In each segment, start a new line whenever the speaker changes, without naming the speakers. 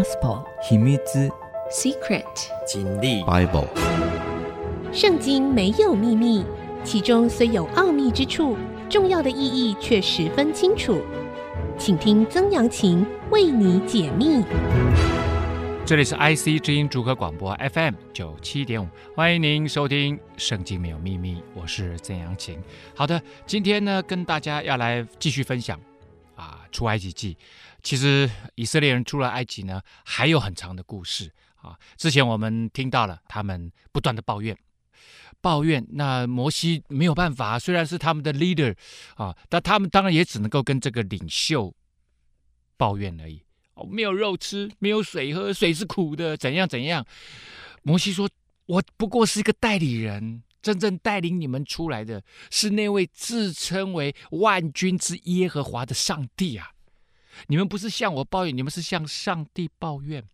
Gospel
秘密
Secret
经历
Bible
圣经没有秘密，其中虽有奥秘之处，重要的意义却十分清楚。请听曾阳晴为你解密。
这里是 IC 之音主客广播 FM 九七点五，欢迎您收听《圣经没有秘密》，我是曾阳晴。好的，今天呢，跟大家要来继续分享啊，出埃及记。其实以色列人出了埃及呢，还有很长的故事啊。之前我们听到了他们不断的抱怨，抱怨。那摩西没有办法，虽然是他们的 leader 啊，但他们当然也只能够跟这个领袖抱怨而已。哦，没有肉吃，没有水喝，水是苦的，怎样怎样。摩西说：“我不过是一个代理人，真正带领你们出来的是那位自称为万军之耶和华的上帝啊。”你们不是向我抱怨，你们是向上帝抱怨。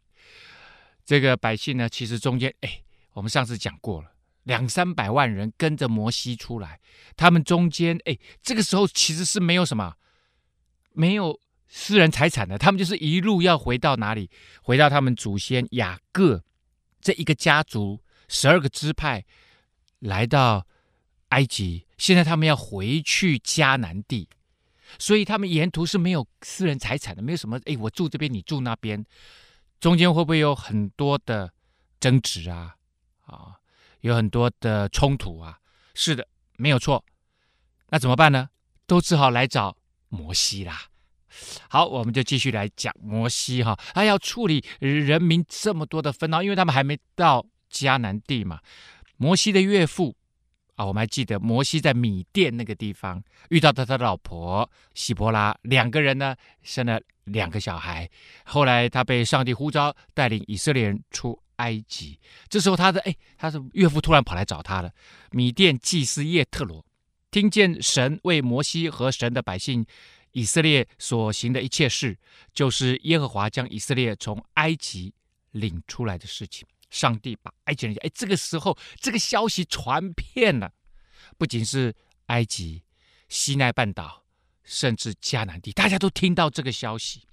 这个百姓呢，其实中间，哎，我们上次讲过了，两三百万人跟着摩西出来，他们中间，哎，这个时候其实是没有什么，没有私人财产的，他们就是一路要回到哪里？回到他们祖先雅各这一个家族，十二个支派来到埃及，现在他们要回去迦南地。所以他们沿途是没有私人财产的，没有什么。哎，我住这边，你住那边，中间会不会有很多的争执啊？啊，有很多的冲突啊？是的，没有错。那怎么办呢？都只好来找摩西啦。好，我们就继续来讲摩西哈，他要处理人民这么多的纷扰，因为他们还没到迦南地嘛。摩西的岳父。啊，我们还记得摩西在米甸那个地方遇到他的老婆希波拉，两个人呢生了两个小孩。后来他被上帝呼召带领以色列人出埃及。这时候他的哎，他的岳父突然跑来找他了。米甸祭司叶特罗听见神为摩西和神的百姓以色列所行的一切事，就是耶和华将以色列从埃及领出来的事情。上帝把埃及人，哎，这个时候这个消息传遍了，不仅是埃及、西奈半岛，甚至迦南地，大家都听到这个消息。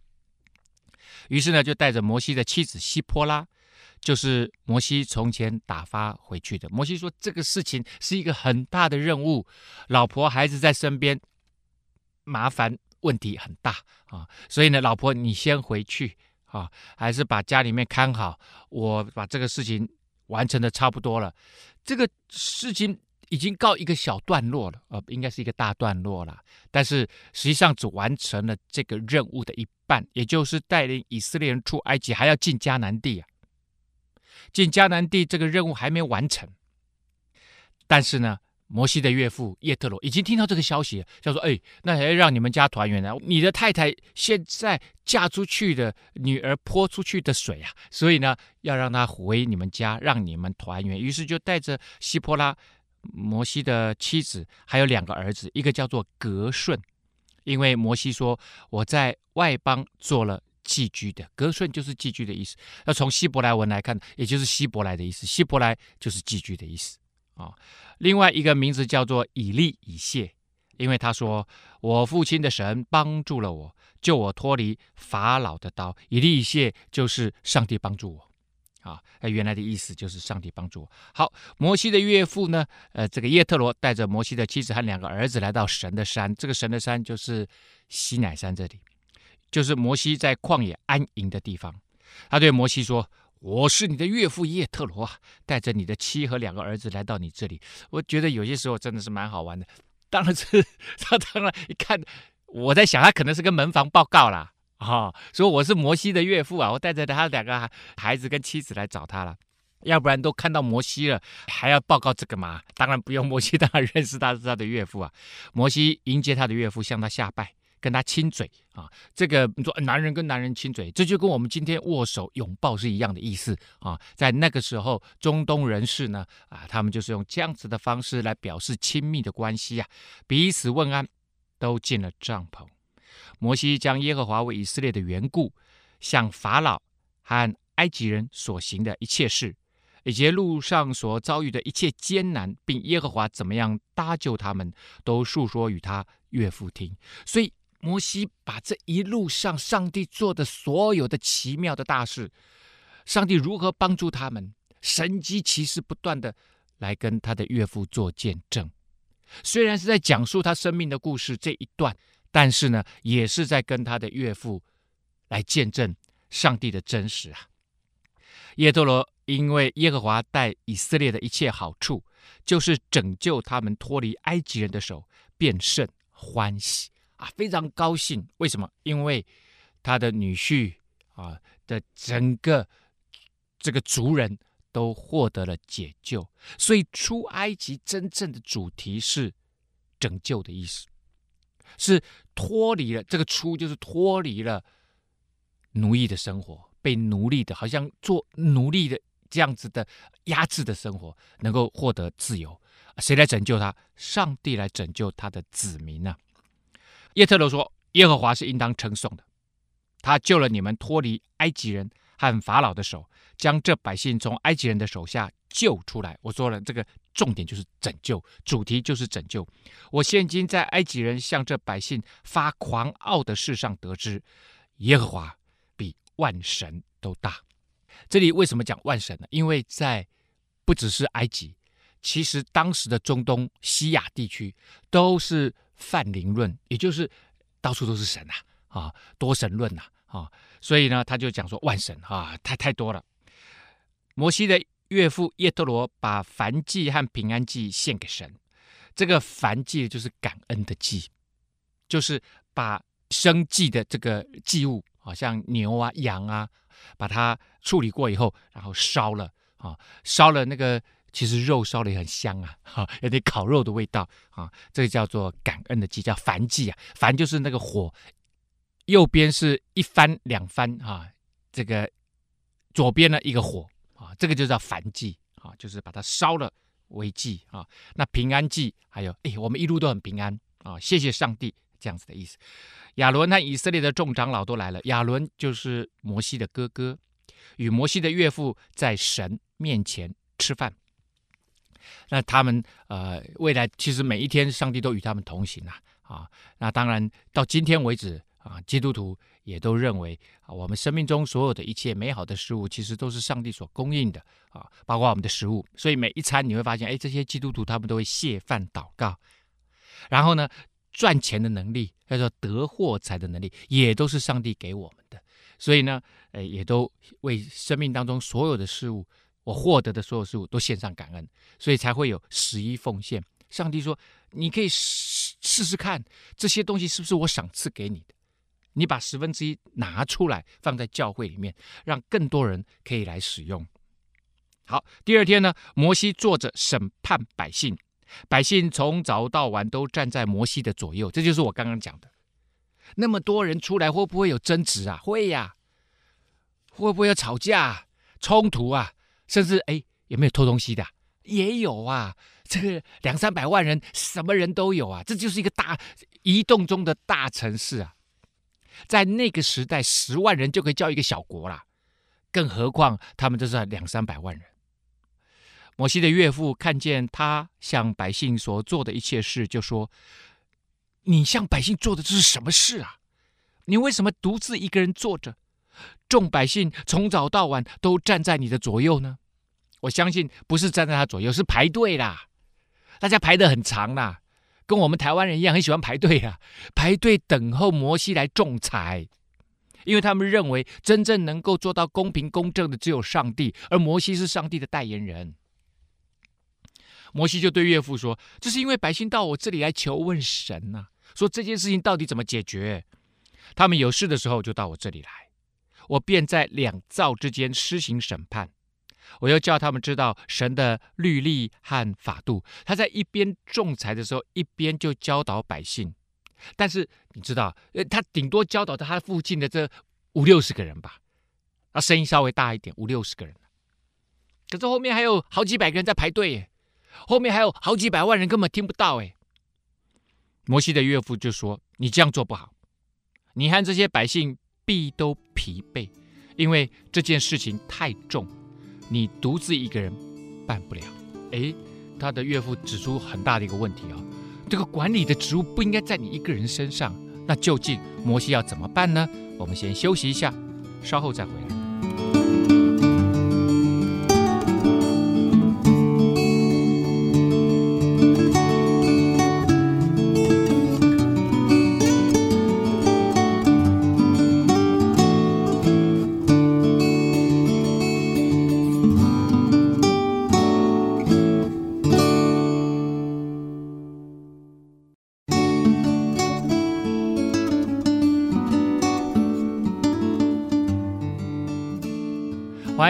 于是呢，就带着摩西的妻子西波拉，就是摩西从前打发回去的。摩西说，这个事情是一个很大的任务，老婆孩子在身边，麻烦问题很大啊，所以呢，老婆你先回去。啊，还是把家里面看好。我把这个事情完成的差不多了，这个事情已经告一个小段落了，呃，应该是一个大段落了。但是实际上只完成了这个任务的一半，也就是带领以色列人出埃及，还要进迦南地啊。进迦南地这个任务还没完成，但是呢。摩西的岳父叶特罗已经听到这个消息，就说：“哎，那还要让你们家团圆呢？你的太太现在嫁出去的女儿泼出去的水啊，所以呢，要让她回你们家，让你们团圆。”于是就带着希波拉，摩西的妻子，还有两个儿子，一个叫做格顺，因为摩西说：“我在外邦做了寄居的。”格顺就是寄居的意思。要从希伯来文来看，也就是希伯来的意思。希伯来就是寄居的意思。啊、另外一个名字叫做以利以谢，因为他说，我父亲的神帮助了我，救我脱离法老的刀。以利以谢就是上帝帮助我，啊，原来的意思就是上帝帮助我。好，摩西的岳父呢，呃，这个叶特罗带着摩西的妻子和两个儿子来到神的山，这个神的山就是西乃山，这里就是摩西在旷野安营的地方。他对摩西说。我是你的岳父叶特罗啊，带着你的妻和两个儿子来到你这里。我觉得有些时候真的是蛮好玩的。当然是他，当然一看，我在想他可能是跟门房报告啦，啊、哦，说我是摩西的岳父啊，我带着他两个孩子跟妻子来找他了。要不然都看到摩西了，还要报告这个吗？当然不用，摩西当然认识他是他的岳父啊。摩西迎接他的岳父，向他下拜。跟他亲嘴啊，这个你说男人跟男人亲嘴，这就跟我们今天握手拥抱是一样的意思啊。在那个时候，中东人士呢啊，他们就是用这样子的方式来表示亲密的关系啊，彼此问安，都进了帐篷。摩西将耶和华为以色列的缘故，向法老和埃及人所行的一切事，以及路上所遭遇的一切艰难，并耶和华怎么样搭救他们，都述说与他岳父听。所以。摩西把这一路上上帝做的所有的奇妙的大事，上帝如何帮助他们，神迹奇事不断的来跟他的岳父做见证。虽然是在讲述他生命的故事这一段，但是呢，也是在跟他的岳父来见证上帝的真实啊。耶多罗因为耶和华带以色列的一切好处，就是拯救他们脱离埃及人的手，便甚欢喜啊，非常高兴。为什么？因为他的女婿啊的整个这个族人都获得了解救，所以出埃及真正的主题是拯救的意思，是脱离了这个出，就是脱离了奴役的生活。被奴隶的，好像做奴隶的这样子的压制的生活，能够获得自由，谁来拯救他？上帝来拯救他的子民呢、啊？耶特罗说：“耶和华是应当称颂的，他救了你们脱离埃及人和法老的手，将这百姓从埃及人的手下救出来。”我说了，这个重点就是拯救，主题就是拯救。我现今在埃及人向这百姓发狂傲的事上得知，耶和华比。万神都大，这里为什么讲万神呢？因为在不只是埃及，其实当时的中东西亚地区都是泛灵论，也就是到处都是神啊，啊，多神论呐，啊，所以呢，他就讲说万神啊，太太多了。摩西的岳父叶特罗把燔祭和平安祭献给神，这个燔祭就是感恩的祭，就是把生祭的这个祭物。好像牛啊、羊啊，把它处理过以后，然后烧了啊，烧了那个其实肉烧的也很香啊，哈，有点烤肉的味道啊。这个叫做感恩的祭，叫燔祭啊。燔就是那个火，右边是一番两番啊，这个左边呢一个火啊，这个就叫燔祭啊，就是把它烧了为祭啊。那平安祭还有，哎，我们一路都很平安啊，谢谢上帝。这样子的意思，亚伦和以色列的众长老都来了。亚伦就是摩西的哥哥，与摩西的岳父在神面前吃饭。那他们呃，未来其实每一天，上帝都与他们同行啊啊。那当然到今天为止啊，基督徒也都认为啊，我们生命中所有的一切美好的事物，其实都是上帝所供应的啊，包括我们的食物。所以每一餐你会发现，哎，这些基督徒他们都会谢饭祷告，然后呢，赚钱的能力，叫做得货财的能力，也都是上帝给我们的。所以呢，诶，也都为生命当中所有的事物，我获得的所有事物都献上感恩，所以才会有十一奉献。上帝说：“你可以试试试看，这些东西是不是我赏赐给你的？你把十分之一拿出来，放在教会里面，让更多人可以来使用。”好，第二天呢，摩西坐着审判百姓。百姓从早到晚都站在摩西的左右，这就是我刚刚讲的。那么多人出来，会不会有争执啊？会呀。会不会有吵架、冲突啊？甚至哎，有没有偷东西的？也有啊。这个两三百万人，什么人都有啊。这就是一个大移动中的大城市啊。在那个时代，十万人就可以叫一个小国了，更何况他们这是两三百万人。摩西的岳父看见他向百姓所做的一切事，就说：“你向百姓做的这是什么事啊？你为什么独自一个人坐着？众百姓从早到晚都站在你的左右呢？我相信不是站在他左右，是排队啦。大家排得很长啦，跟我们台湾人一样，很喜欢排队啊，排队等候摩西来仲裁，因为他们认为真正能够做到公平公正的只有上帝，而摩西是上帝的代言人。”摩西就对岳父说：“这是因为百姓到我这里来求问神呐、说这件事情到底怎么解决？他们有事的时候就到我这里来，我便在两造之间施行审判。我又叫他们知道神的律例和法度。他在一边仲裁的时候，一边就教导百姓。但是你知道，呃，他顶多教导他附近的这五六十个人吧，他声音稍微大一点，五六十个人。可是后面还有好几百个人在排队耶。”后面还有好几百万人根本听不到哎。摩西的岳父就说：“你这样做不好，你和这些百姓必都疲惫，因为这件事情太重，你独自一个人办不了。”诶，他的岳父指出很大的一个问题啊，这个管理的职务不应该在你一个人身上，那究竟摩西要怎么办呢？我们先休息一下，稍后再回来。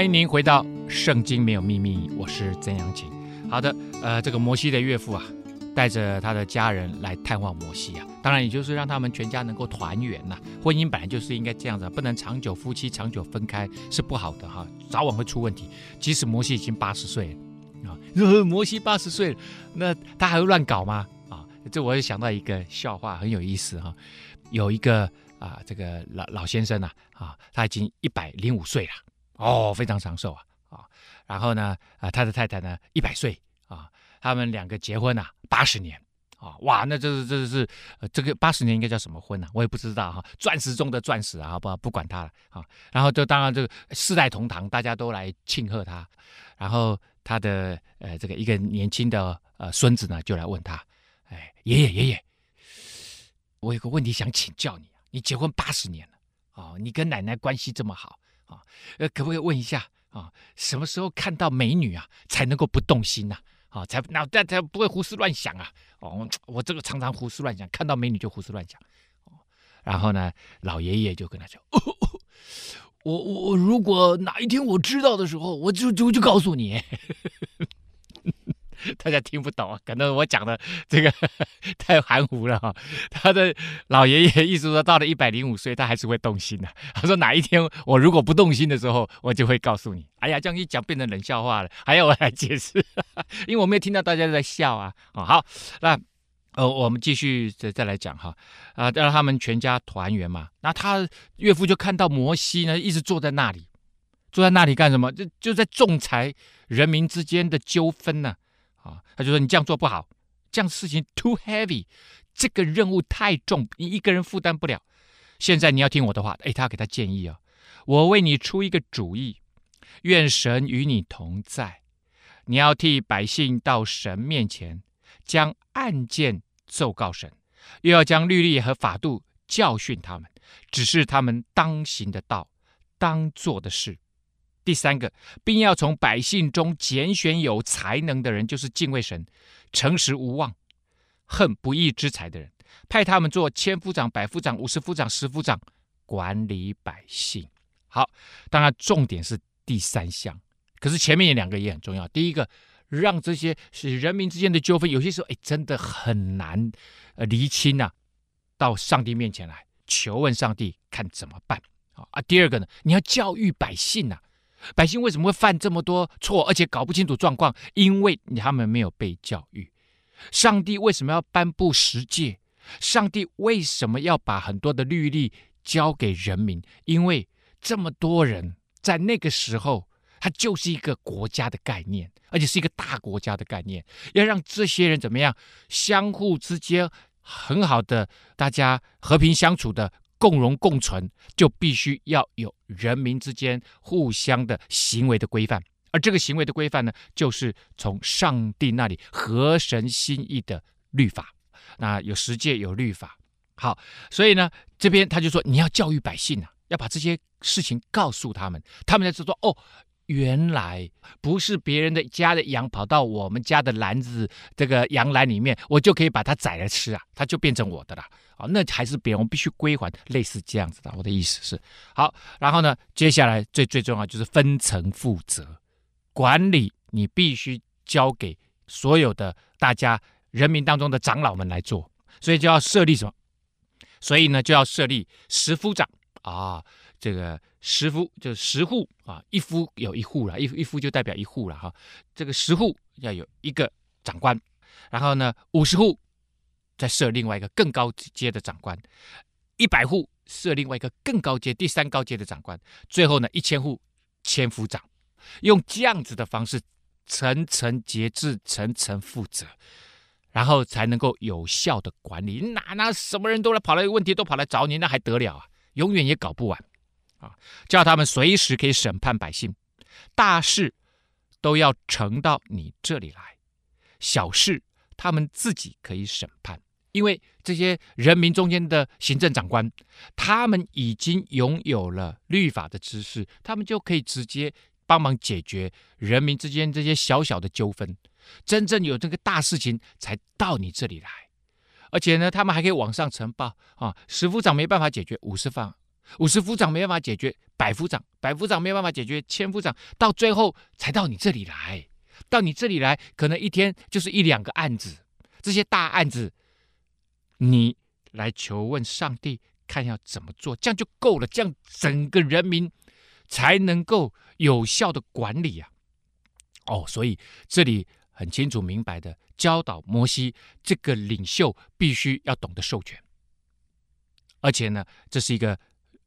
欢迎您回到《圣经没有秘密》，我是曾阳晴。好的，呃，这个摩西的岳父啊，带着他的家人来探望摩西啊，当然也就是让他们全家能够团圆呐。婚姻本来就是应该这样子，不能长久夫妻长久分开是不好的哈，早晚会出问题。即使摩西已经八十岁了啊，摩西八十岁，那他还会乱搞吗？啊，这我也想到一个笑话，很有意思哈。有一个啊，这个老老先生呐，啊，他已经一百零五岁了。哦，非常长寿啊啊！然后呢，啊，他的太太呢，一百岁啊，他们两个结婚啊，八十年啊，哇，那这是这是呃，这个八十年应该叫什么婚呢？我也不知道哈，钻石中的钻石啊，不不管他了啊。然后就当然这个四代同堂，大家都来庆贺他。然后他的呃这个一个年轻的呃孙子呢，就来问他，哎，爷爷爷爷，我有个问题想请教你啊，你结婚八十年了啊，你跟奶奶关系这么好。啊，呃，可不可以问一下啊？什么时候看到美女啊，才能够不动心呐？啊，才脑袋才不会胡思乱想啊？哦，我这个常常胡思乱想，看到美女就胡思乱想。哦，然后呢，老爷爷就跟他说：“哦，我我如果哪一天我知道的时候，我就就就告诉你。”大家听不懂啊，可能我讲的这个 太含糊了哈。他的老爷爷意思说，到了一百零五岁，他还是会动心的。他说哪一天我如果不动心的时候，我就会告诉你。哎呀，这样一讲变成冷笑话了，还要我来解释？因为我没有听到大家都在笑啊。哦，好，那呃，我们继续再再来讲哈。啊，让他们全家团圆嘛。那他岳父就看到摩西呢，一直坐在那里，坐在那里干什么？就就在仲裁人民之间的纠纷呢。啊他就说你这样做不好，这样事情 too heavy，这个任务太重，你一个人负担不了。现在你要听我的话，哎，他要给他建议啊、哦，我为你出一个主意，愿神与你同在。你要替百姓到神面前，将案件奏告神，又要将律例和法度教训他们，指示他们当行的道，当做的事。第三个，并要从百姓中拣选有才能的人，就是敬畏神、诚实无妄、恨不义之财的人，派他们做千夫长、百夫长、五十夫长、十夫长，管理百姓。好，当然重点是第三项，可是前面有两个也很重要。第一个，让这些是人民之间的纠纷，有些时候哎真的很难呃厘清呐、到上帝面前来求问上帝看怎么办。好啊，第二个呢，你要教育百姓呐、百姓为什么会犯这么多错，而且搞不清楚状况？因为他们没有被教育。上帝为什么要颁布十诫？上帝为什么要把很多的律例交给人民？因为这么多人在那个时候，他就是一个国家的概念，而且是一个大国家的概念。要让这些人怎么样，相互之间很好的，大家和平相处的。共荣共存，就必须要有人民之间互相的行为的规范，而这个行为的规范呢，就是从上帝那里合神心意的律法。那有十诫，有律法。好，所以呢，这边他就说，你要教育百姓啊，要把这些事情告诉他们，他们才知道哦。原来不是别人的家的羊跑到我们家的篮子这个羊篮里面，我就可以把它宰来吃啊，它就变成我的了啊！那还是别人，我们必须归还，类似这样子的。我的意思是，好，然后呢，接下来最最重要就是分层负责管理，你必须交给所有的大家人民当中的长老们来做，所以就要设立什么？所以呢，就要设立十夫长啊。这个十夫就是十户啊，一夫有一户了，一一夫就代表一户了哈。这个十户要有一个长官，然后呢，五十户再设另外一个更高阶的长官，一百户设另外一个更高阶第三高阶的长官，最后呢，一千户千夫长，用这样子的方式层层节制，层层负责，然后才能够有效的管理。哪哪什么人都来跑来，问题都跑来找你，那还得了啊？永远也搞不完啊！叫他们随时可以审判百姓，大事都要呈到你这里来，小事他们自己可以审判。因为这些人民中间的行政长官，他们已经拥有了律法的知识，他们就可以直接帮忙解决人民之间这些小小的纠纷。真正有这个大事情才到你这里来，而且呢，他们还可以往上呈报啊。十夫长没办法解决五十方，五十夫长没办法解决百夫长，百夫长没办法解决千夫长，到最后才到你这里来。到你这里来，可能一天就是一两个案子，这些大案子。你来求问上帝，看要怎么做，这样就够了，这样整个人民才能够有效的管理啊。哦，所以这里很清楚明白的教导摩西，这个领袖必须要懂得授权，而且呢，这是一个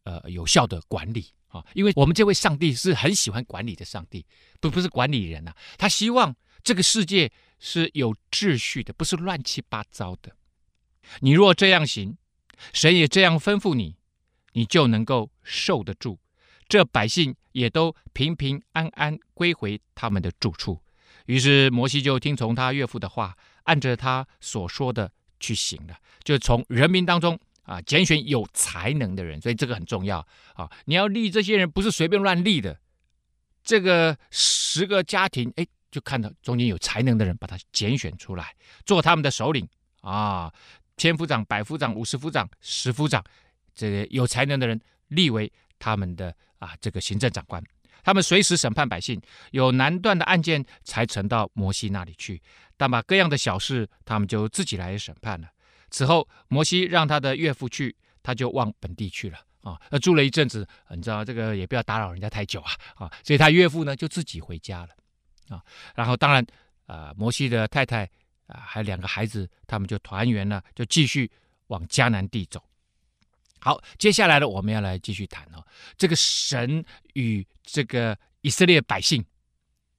呃有效的管理啊，因为我们这位上帝是很喜欢管理的上帝，不不是管理人呐、啊，他希望这个世界是有秩序的，不是乱七八糟的。你若这样行，神也这样吩咐你，你就能够受得住。这百姓也都平平安安归回他们的住处。于是摩西就听从他岳父的话，按着他所说的去行了。就从人民当中啊，拣选有才能的人，所以这个很重要啊。你要立这些人，不是随便乱立的。这个十个家庭，哎，就看到中间有才能的人，把他拣选出来，做他们的首领啊。千夫长、百夫长、五十夫长、十夫长，这个有才能的人立为他们的啊这个行政长官，他们随时审判百姓，有难断的案件才呈到摩西那里去，但把各样的小事，他们就自己来审判了。此后，摩西让他的岳父去，他就往本地去了啊。那住了一阵子，你知道这个也不要打扰人家太久啊啊，所以他岳父呢就自己回家了啊。然后当然啊，摩西的太太。啊，还有两个孩子，他们就团圆了，就继续往迦南地走。好，接下来呢，我们要来继续谈哦，这个神与这个以色列百姓，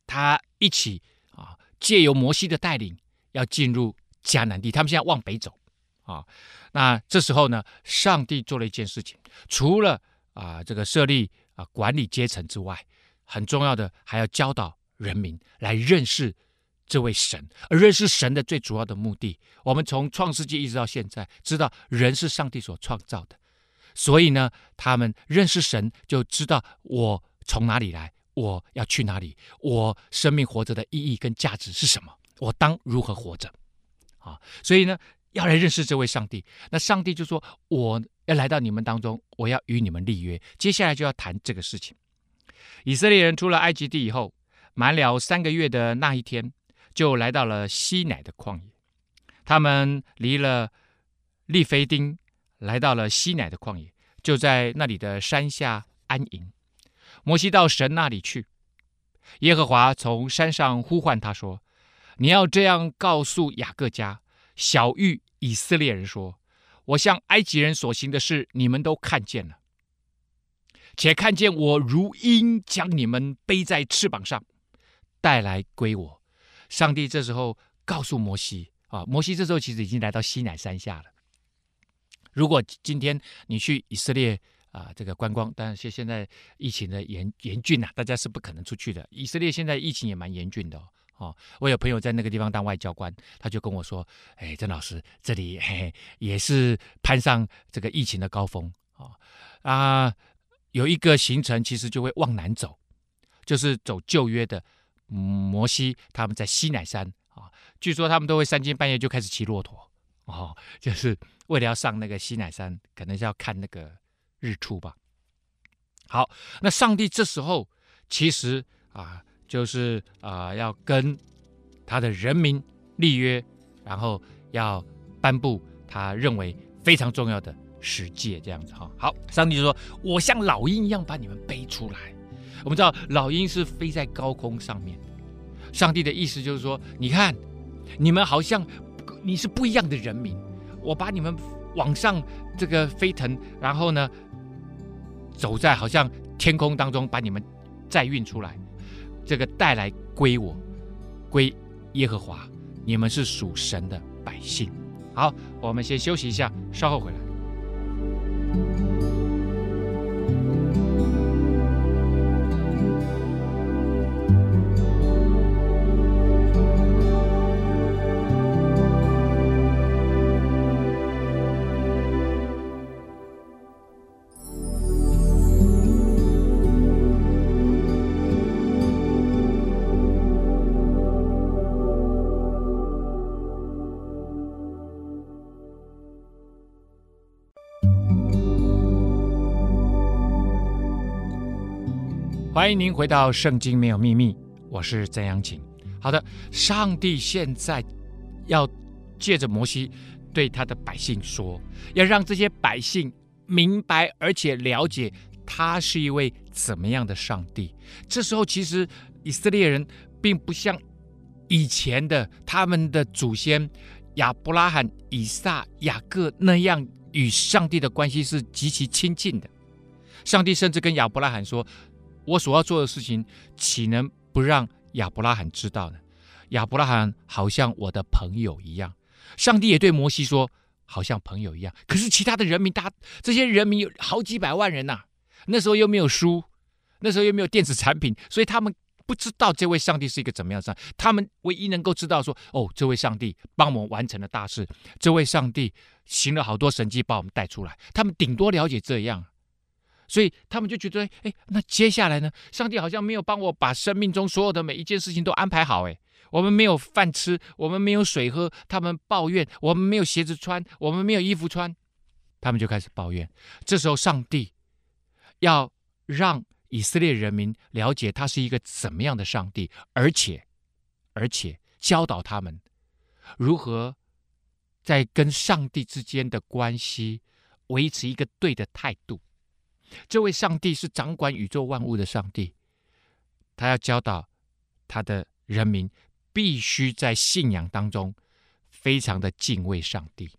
他一起啊，借由摩西的带领，要进入迦南地。他们现在往北走啊。那这时候呢，上帝做了一件事情，除了啊这个设立啊管理阶层之外，很重要的还要教导人民来认识。这位神，而认识神的最主要的目的，我们从创世纪一直到现在，知道人是上帝所创造的，所以呢，他们认识神，就知道我从哪里来，我要去哪里，我生命活着的意义跟价值是什么，我当如何活着，啊，所以呢，要来认识这位上帝。那上帝就说，我要来到你们当中，我要与你们立约。接下来就要谈这个事情。以色列人出了埃及地以后，满了三个月的那一天。就来到了西乃的旷野，他们离了利非丁，来到了西乃的旷野，就在那里的山下安营。摩西到神那里去，耶和华从山上呼唤他说：“你要这样告诉雅各家、小玉以色列人说：我向埃及人所行的事，你们都看见了，且看见我如鹰将你们背在翅膀上，带来归我。”上帝这时候告诉摩西啊，摩西这时候其实已经来到西乃山下了。如果今天你去以色列啊，这个观光，但是现在疫情的严严峻呐、啊，大家是不可能出去的。以色列现在疫情也蛮严峻的哦。我有朋友在那个地方当外交官，他就跟我说：“哎，曾老师，这里嘿也是攀上这个疫情的高峰啊啊，有一个行程其实就会往南走，就是走旧约的。”摩西他们在西乃山啊，据说他们都会三更半夜就开始骑骆驼哦，就是为了要上那个西乃山，可能是要看那个日出吧。好，那上帝这时候其实啊，就是啊要跟他的人民立约，然后要颁布他认为非常重要的十诫，这样子哈。好，上帝就说：“我像老鹰一样把你们背出来。”我们知道老鹰是飞在高空上面，上帝的意思就是说，你看，你们好像你是不一样的人民，我把你们往上这个飞腾，然后呢，走在好像天空当中，把你们载运出来，这个带来归我，归耶和华，你们是属神的百姓。好，我们先休息一下，稍后回来。欢迎您回到《圣经没有秘密》，我是曾阳晴。好的，上帝现在要借着摩西对他的百姓说，要让这些百姓明白而且了解他是一位怎么样的上帝。这时候，其实以色列人并不像以前的他们的祖先亚伯拉罕、以撒、雅各那样与上帝的关系是极其亲近的。上帝甚至跟亚伯拉罕说。我所要做的事情，岂能不让亚伯拉罕知道呢？亚伯拉罕好像我的朋友一样。上帝也对摩西说，好像朋友一样。可是其他的人民，他这些人民有好几百万人呐、那时候又没有书，那时候又没有电子产品，所以他们不知道这位上帝是一个怎么样的上。他们唯一能够知道说，哦，这位上帝帮我们完成了大事，这位上帝行了好多神迹，把我们带出来。他们顶多了解这样。所以他们就觉得，哎，那接下来呢？上帝好像没有帮我把生命中所有的每一件事情都安排好。哎，我们没有饭吃，我们没有水喝，他们抱怨；我们没有鞋子穿，我们没有衣服穿，他们就开始抱怨。这时候，上帝要让以色列人民了解他是一个怎么样的上帝，而且，而且教导他们如何在跟上帝之间的关系维持一个对的态度。这位上帝是掌管宇宙万物的上帝，他要教导他的人民，必须在信仰当中非常的敬畏上帝。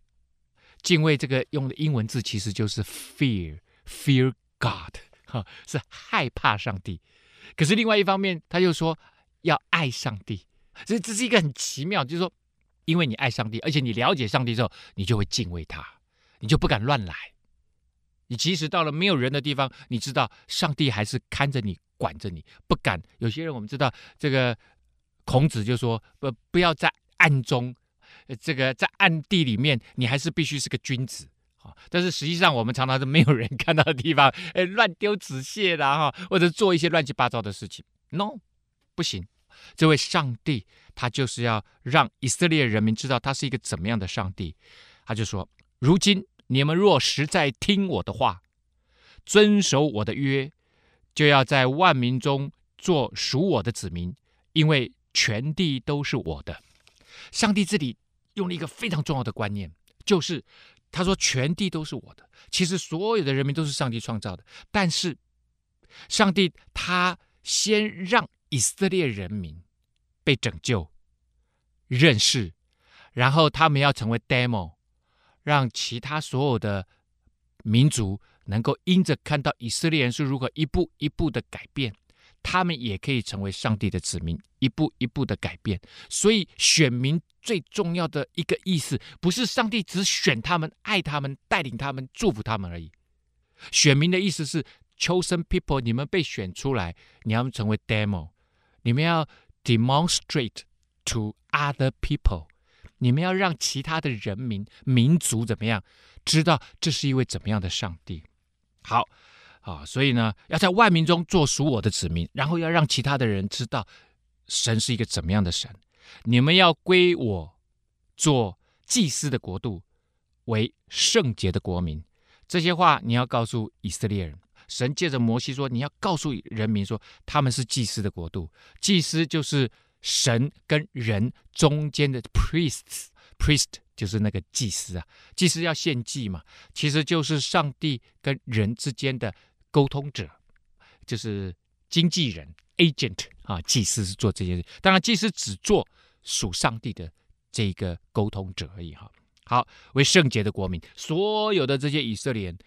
敬畏这个用的英文字其实就是 fear，fear God，哈，是害怕上帝。可是另外一方面，他又说要爱上帝，所以这是一个很奇妙，就是说，因为你爱上帝，而且你了解上帝之后，你就会敬畏他，你就不敢乱来。你即使到了没有人的地方，你知道上帝还是看着你、管着你，不敢。有些人我们知道，这个孔子就说：“不，不要在暗中，这个在暗地里面，你还是必须是个君子。”啊，但是实际上我们常常是没有人 看到的地方，哎，乱丢纸屑的哈，或者做一些乱七八糟的事情。No，不行。这位上帝他就是要让以色列人民知道他是一个怎么样的上帝。他就说：“如今。”你们若实在听我的话，遵守我的约，就要在万民中做属我的子民，因为全地都是我的。上帝这里用了一个非常重要的观念，就是他说全地都是我的。其实所有的人民都是上帝创造的，但是上帝他先让以色列人民被拯救、认识，然后他们要成为 demo。让其他所有的民族能够因着看到以色列人是如何一步一步的改变，他们也可以成为上帝的子民，一步一步的改变。所以选民最重要的一个意思，不是上帝只选他们、爱他们、带领他们、祝福他们而已。选民的意思是 chosen people，你们被选出来，你要成为 demo，你们要 demonstrate to other people。你们要让其他的人民、民族怎么样知道这是一位怎么样的上帝？好啊，所以呢，要在万民中做属我的子民，然后要让其他的人知道神是一个怎么样的神。你们要归我做祭司的国度，为圣洁的国民。这些话你要告诉以色列人。神借着摩西说，你要告诉人民说，他们是祭司的国度。祭司就是。神跟人中间的 priests，priest 就是那个祭司啊，祭司要献祭嘛，其实就是上帝跟人之间的沟通者，就是经纪人 agent 啊，祭司是做这件事。当然，祭司只做属上帝的这个沟通者而已哈。好，为圣洁的国民，所有的这些以色列人，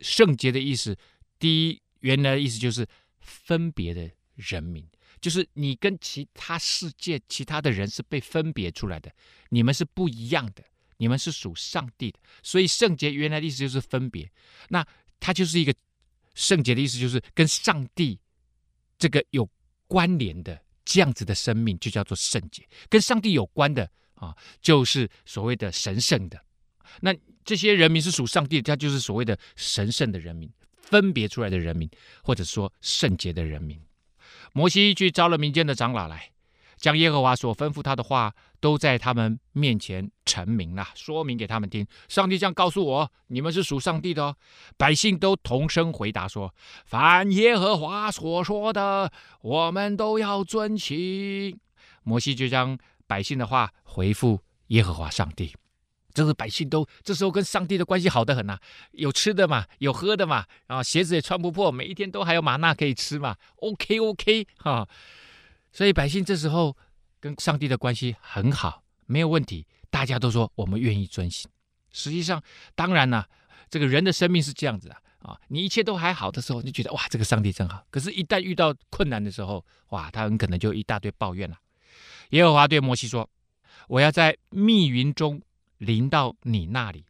圣洁的意思，第一原来的意思就是分别的人民。就是你跟其他世界、其他的人是被分别出来的，你们是不一样的，你们是属上帝的。所以圣洁原来的意思就是分别，那它就是一个圣洁的意思，就是跟上帝这个有关联的这样子的生命，就叫做圣洁。跟上帝有关的啊，就是所谓的神圣的。那这些人民是属上帝的，他就是所谓的神圣的人民，分别出来的人民，或者说圣洁的人民。摩西去召了民间的长老来，将耶和华所吩咐他的话都在他们面前陈明了，说明给他们听。上帝这样告诉我：你们是属上帝的哦。百姓都同声回答说：凡耶和华所说的，我们都要遵行。摩西就将百姓的话回复耶和华上帝。这是百姓都这时候跟上帝的关系好得很呐、有吃的嘛，有喝的嘛，啊，鞋子也穿不破，每一天都还有玛纳可以吃嘛，OK OK 哈，所以百姓这时候跟上帝的关系很好，没有问题，大家都说我们愿意遵行。实际上，当然呢，这个人的生命是这样子啊，啊，你一切都还好的时候，你觉得哇，这个上帝真好，可是，一旦遇到困难的时候，哇，他很可能就一大堆抱怨了。耶和华对摩西说：“我要在密云中。”临到你那里，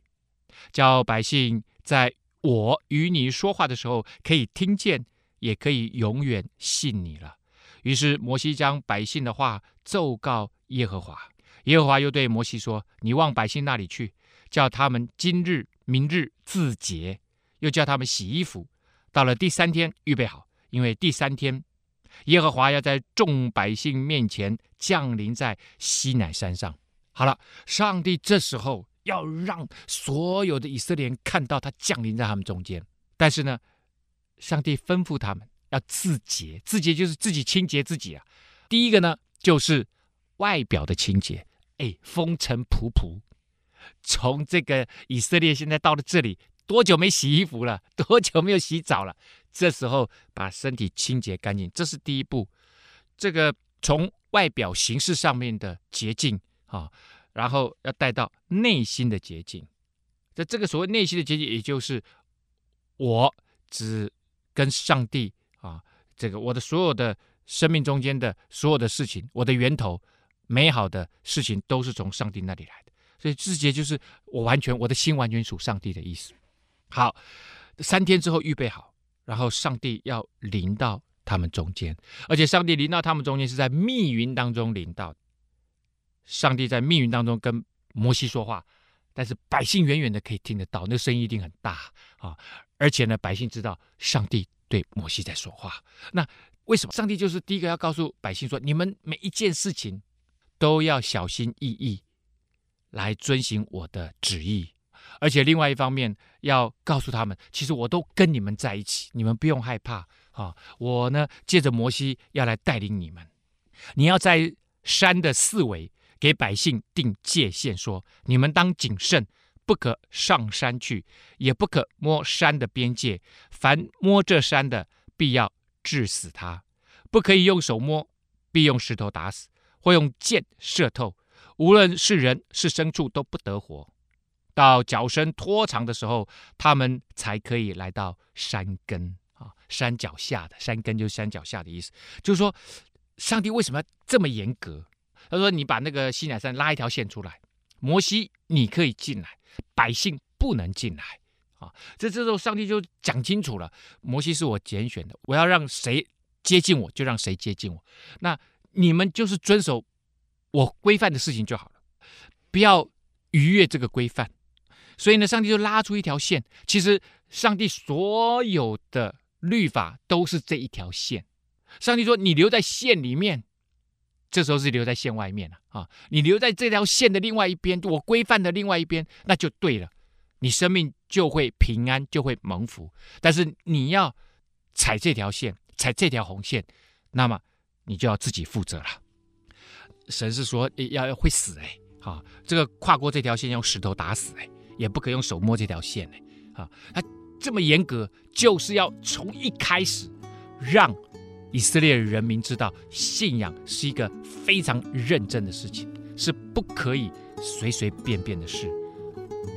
叫百姓在我与你说话的时候可以听见，也可以永远信你了。于是摩西将百姓的话奏告耶和华。耶和华又对摩西说：“你往百姓那里去，叫他们今日、明日自洁，又叫他们洗衣服。到了第三天，预备好，因为第三天耶和华要在众百姓面前降临在西乃山上。”好了，上帝这时候要让所有的以色列人看到他降临在他们中间。但是呢，上帝吩咐他们要自洁，自洁就是自己清洁自己啊。第一个呢，就是外表的清洁。哎，风尘仆仆，从这个以色列现在到了这里，多久没洗衣服了？多久没有洗澡了？这时候把身体清洁干净，这是第一步。这个从外表形式上面的洁净。啊，然后要带到内心的洁净，这这个所谓内心的洁净，也就是我只跟上帝啊，这个我的所有的生命中间的所有的事情，我的源头美好的事情都是从上帝那里来的，所以自洁就是我完全我的心完全属上帝的意思。好，三天之后预备好，然后上帝要临到他们中间，而且上帝临到他们中间是在密云当中临到。上帝在密云当中跟摩西说话，但是百姓远远的可以听得到，那声音一定很大啊！而且呢，百姓知道上帝对摩西在说话。那为什么上帝就是第一个要告诉百姓说，你们每一件事情都要小心翼翼来遵行我的旨意，而且另外一方面要告诉他们，其实我都跟你们在一起，你们不用害怕啊！我呢，借着摩西要来带领你们，你要在山的四围。给百姓定界限，说：你们当谨慎，不可上山去，也不可摸山的边界。凡摸这山的，必要治死他；不可以用手摸，必用石头打死，或用箭射透。无论是人是牲畜，都不得活。到脚伸拖长的时候，他们才可以来到山根啊，山脚下的山根就是山脚下的意思。就是说，上帝为什么要这么严格？他说：“你把那个西乃山拉一条线出来，摩西你可以进来，百姓不能进来啊！这这时候上帝就讲清楚了：摩西是我拣选的，我要让谁接近我就让谁接近我。那你们就是遵守我规范的事情就好了，不要逾越这个规范。所以呢，上帝就拉出一条线。其实上帝所有的律法都是这一条线。上帝说：你留在线里面。”这时候是留在线外面了啊！你留在这条线的另外一边，我规范的另外一边，那就对了。你生命就会平安，就会蒙福。但是你要踩这条线，踩这条红线，那么你就要自己负责了。神是说要要会死哎，啊，这个跨过这条线用石头打死哎，也不可以用手摸这条线哎，啊，他这么严格，就是要从一开始让。以色列人民知道，信仰是一个非常认真的事情，是不可以随随便便的事。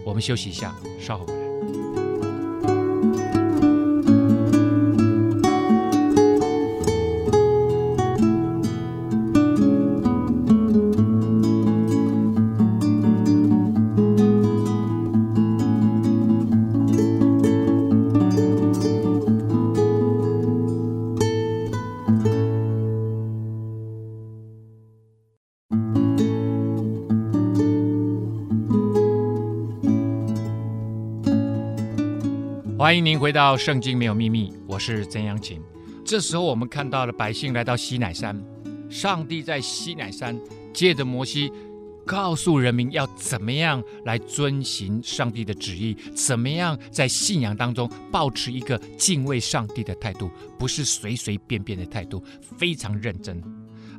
我们休息一下，稍后回来。欢迎您回到《圣经没有秘密》，我是曾阳晴。这时候我们看到了百姓来到西乃山，上帝在西乃山借着摩西告诉人民要怎么样来遵行上帝的旨意，怎么样在信仰当中保持一个敬畏上帝的态度，不是随随便便的态度，非常认真。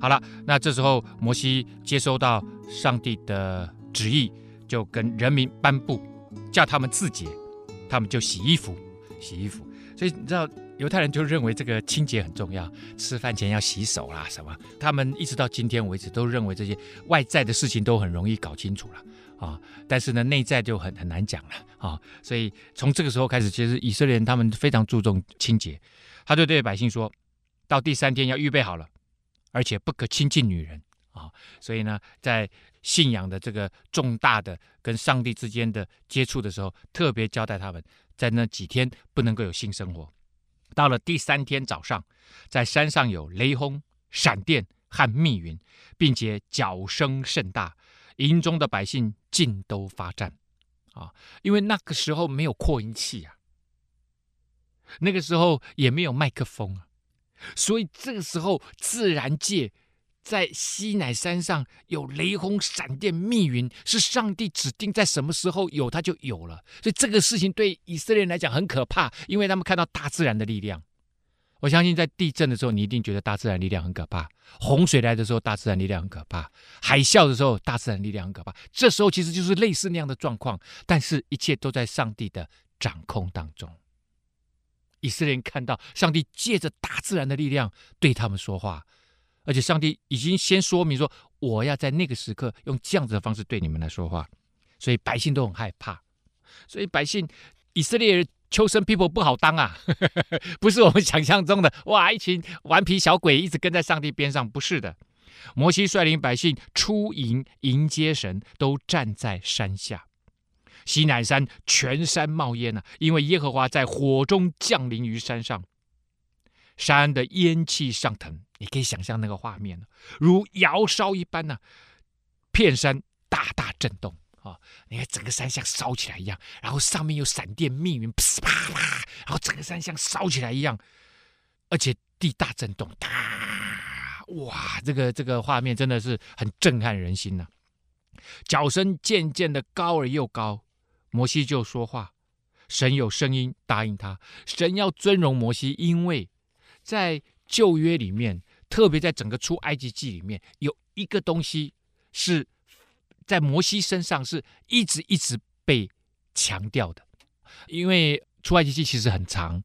好了，那这时候摩西接收到上帝的旨意，就跟人民颁布，叫他们自洁，他们就洗衣服，洗衣服。所以你知道，犹太人就认为这个清洁很重要，吃饭前要洗手啦，什么？他们一直到今天为止都认为这些外在的事情都很容易搞清楚了啊，但是呢，内在就很很难讲了啊。所以从这个时候开始，其实以色列人他们非常注重清洁，他就对百姓说，到第三天要预备好了。而且不可亲近女人，所以呢，在信仰的这个重大的跟上帝之间的接触的时候，特别交代他们，在那几天不能够有性生活。到了第三天早上，在山上有雷轰、闪电和密云，并且角声甚大，营中的百姓尽都发战啊，因为那个时候没有扩音器啊，那个时候也没有麦克风啊。所以这个时候，自然界在西乃山上有雷轰、闪电、密云，是上帝指定在什么时候有，它就有了。所以这个事情对以色列人来讲很可怕，因为他们看到大自然的力量。我相信在地震的时候，你一定觉得大自然力量很可怕；洪水来的时候，大自然力量很可怕；海啸的时候，大自然力量很可怕。这时候其实就是类似那样的状况，但是一切都在上帝的掌控当中。以色列人看到上帝借着大自然的力量对他们说话，而且上帝已经先说明说，我要在那个时刻用这样子的方式对你们来说话，所以百姓都很害怕。所以百姓以色列人求生 people 不好当啊，不是我们想象中的哇，一群顽皮小鬼一直跟在上帝边上，不是的。摩西率领百姓出营迎接神，都站在山下。西乃山全山冒烟呐、啊，因为耶和华在火中降临于山上，山的烟气上腾，你可以想象那个画面，如窑烧一般呐、啊，遍山大大震动啊！你看整个山像烧起来一样，然后上面有闪电密云，噼啪啦，然后整个山像烧起来一样，而且地大震动，哒！哇，这个这个画面真的是很震撼人心呐、啊！角声渐渐的高而又高。摩西就说话，神有声音答应他。神要尊荣摩西，因为在旧约里面，特别在整个出埃及记里面，有一个东西是在摩西身上是一直一直被强调的。因为出埃及记其实很长，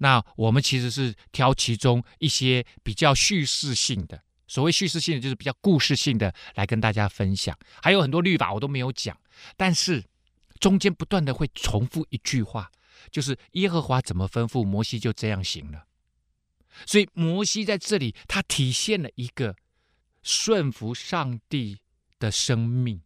那我们其实是挑其中一些比较叙事性的。所谓叙事性的，就是比较故事性的来跟大家分享。还有很多律法我都没有讲，但是。中间不断的会重复一句话，就是耶和华怎么吩咐，摩西就这样行了。所以摩西在这里，他体现了一个顺服上帝的生命。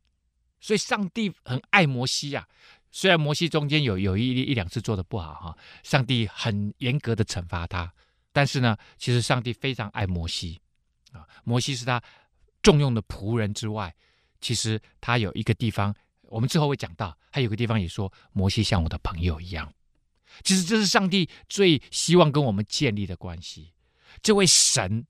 所以上帝很爱摩西啊，虽然摩西中间有有一一两次做的不好哈，上帝很严格的惩罚他，但是呢，其实上帝非常爱摩西啊。摩西是他重用的仆人之外，其实他有一个地方。我们之后会讲到，还有个地方也说，摩西像我的朋友一样。其实这是上帝最希望跟我们建立的关系。这位神，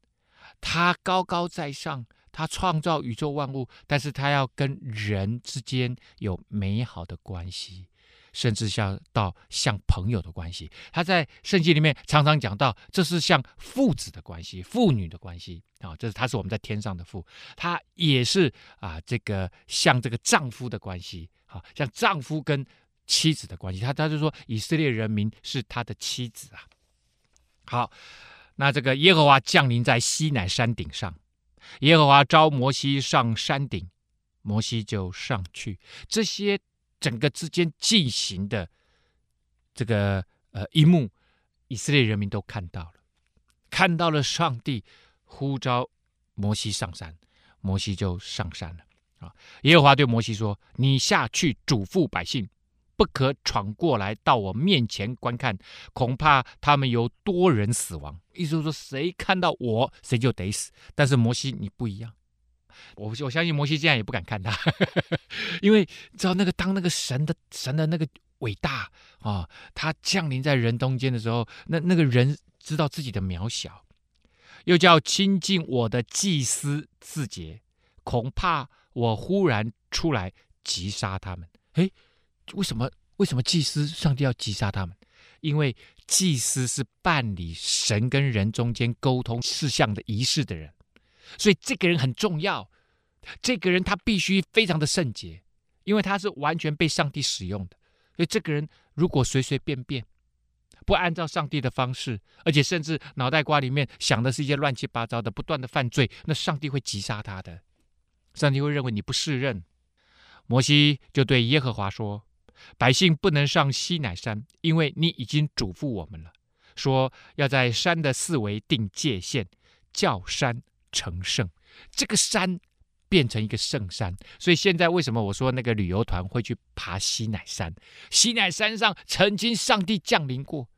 他高高在上，他创造宇宙万物，但是他要跟人之间有美好的关系。甚至像到像朋友的关系，他在圣经里面常常讲到，这是像父子的关系、父女的关系啊，这是他是我们在天上的父，他也是啊，这个像这个丈夫的关系啊，像丈夫跟妻子的关系，他他就说以色列人民是他的妻子啊。好，那这个耶和华降临在西南山顶上，耶和华召摩西上山顶，摩西就上去，这些。整个之间进行的这个呃一幕，以色列人民都看到了，看到了上帝呼召摩西上山，摩西就上山了啊。耶和华对摩西说：“你下去嘱咐百姓，不可闯过来到我面前观看，恐怕他们有多人死亡。意思是说，谁看到我，谁就得死。但是摩西你不一样。”我我相信摩西这样也不敢看他，因为知道那个当那个神的神的那个伟大啊！他降临在人中间的时候，那那个人知道自己的渺小，又叫亲近我的祭司自洁，恐怕我忽然出来击杀他们。诶，为什么？为什么祭司上帝要击杀他们？因为祭司是办理神跟人中间沟通事项的仪式的人，所以这个人很重要。这个人他必须非常的圣洁，因为他是完全被上帝使用的。所以这个人如果随随便便，不按照上帝的方式，而且甚至脑袋瓜里面想的是一些乱七八糟的，不断的犯罪，那上帝会击杀他的。上帝会认为你不适任。摩西就对耶和华说。百姓不能上西乃山，因为你已经嘱咐我们了，说要在山的四围定界限，叫山成圣。这个山变成一个圣山，所以现在为什么我说那个旅游团会去爬西乃山？西乃山上曾经上帝降临过，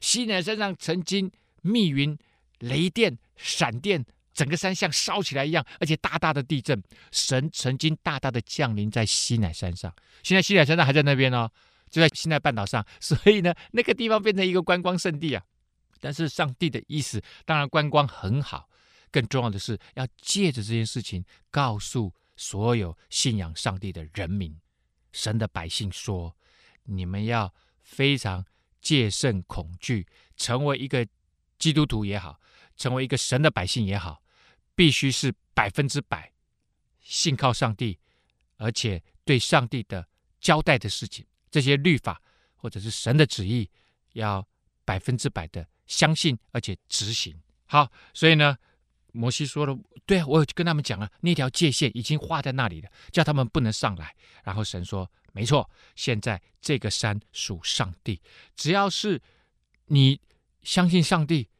西乃山上曾经密云、雷电、闪电。整个山像烧起来一样，而且大大的地震。神曾经大大的降临在西乃山上，现在西乃山上还在那边哦，就在西奈半岛上。所以呢，那个地方变成一个观光胜地啊。但是上帝的意思，当然观光很好，更重要的是要借着这件事情，告诉所有信仰上帝的人民，神的百姓说：你们要非常戒慎恐惧，成为一个基督徒也好，成为一个神的百姓也好。必须是百分之百信靠上帝，而且对上帝的交代的事情，这些律法或者是神的旨意，要百分之百的相信而且执行。好，所以呢，摩西说了，对啊，我有跟他们讲了，那条界限已经画在那里了，叫他们不能上来。然后神说，没错，现在这个山属上帝，只要是你相信上帝，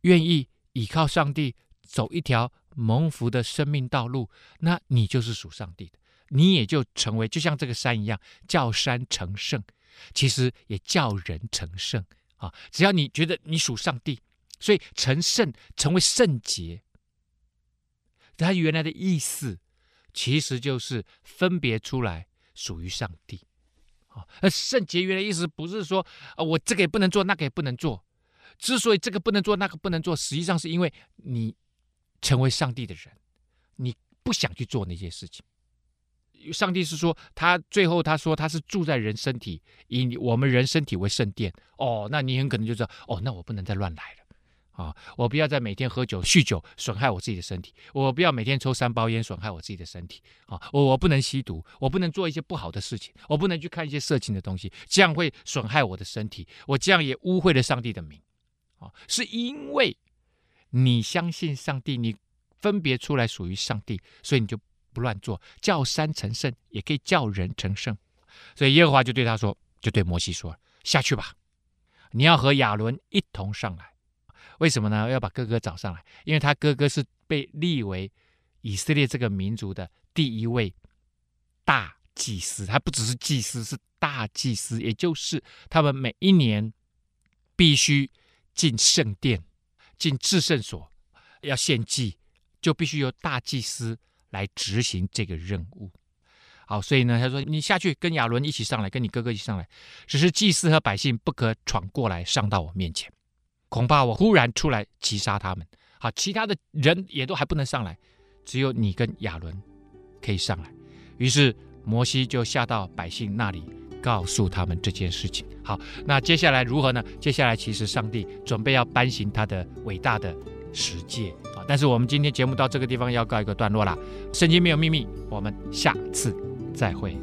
愿意倚靠上帝。走一条蒙福的生命道路，那你就是属上帝的，你也就成为就像这个山一样，叫山成圣，其实也叫人成圣啊。只要你觉得你属上帝，所以成圣成为圣洁，它原来的意思其实就是分别出来属于上帝啊。圣洁原来意思不是说啊，我这个也不能做，那个也不能做。之所以这个不能做，那个不能做，实际上是因为你。成为上帝的人，你不想去做那些事情。上帝是说，他最后他说他是住在人身体，以我们人身体为圣殿。哦，那你很可能就知道，哦，那我不能再乱来了啊！我不要再每天喝酒、酗酒，损害我自己的身体；我不要每天抽三包烟，损害我自己的身体啊！我我不能吸毒，我不能做一些不好的事情，我不能去看一些色情的东西，这样会损害我的身体，我这样也污秽了上帝的名啊！是因为。你相信上帝，你分别出来属于上帝，所以你就不乱做，叫山成圣，也可以叫人成圣。所以耶和华就对他说，就对摩西说：“下去吧，你要和亚伦一同上来。为什么呢？要把哥哥找上来，因为他哥哥是被立为以色列这个民族的第一位大祭司，他不只是祭司，是大祭司，也就是他们每一年必须进圣殿。”进至圣所要献祭，就必须由大祭司来执行这个任务。好，所以呢，他说：“你下去跟亚伦一起上来，跟你哥哥一起上来。只是祭司和百姓不可闯过来上到我面前，恐怕我忽然出来击杀他们。好，其他的人也都还不能上来，只有你跟亚伦可以上来。于是摩西就下到百姓那里。”告诉他们这件事情。好，那接下来如何呢？接下来其实上帝准备要颁行他的伟大的十诫啊！但是我们今天节目到这个地方要告一个段落啦。圣经没有秘密，我们下次再会。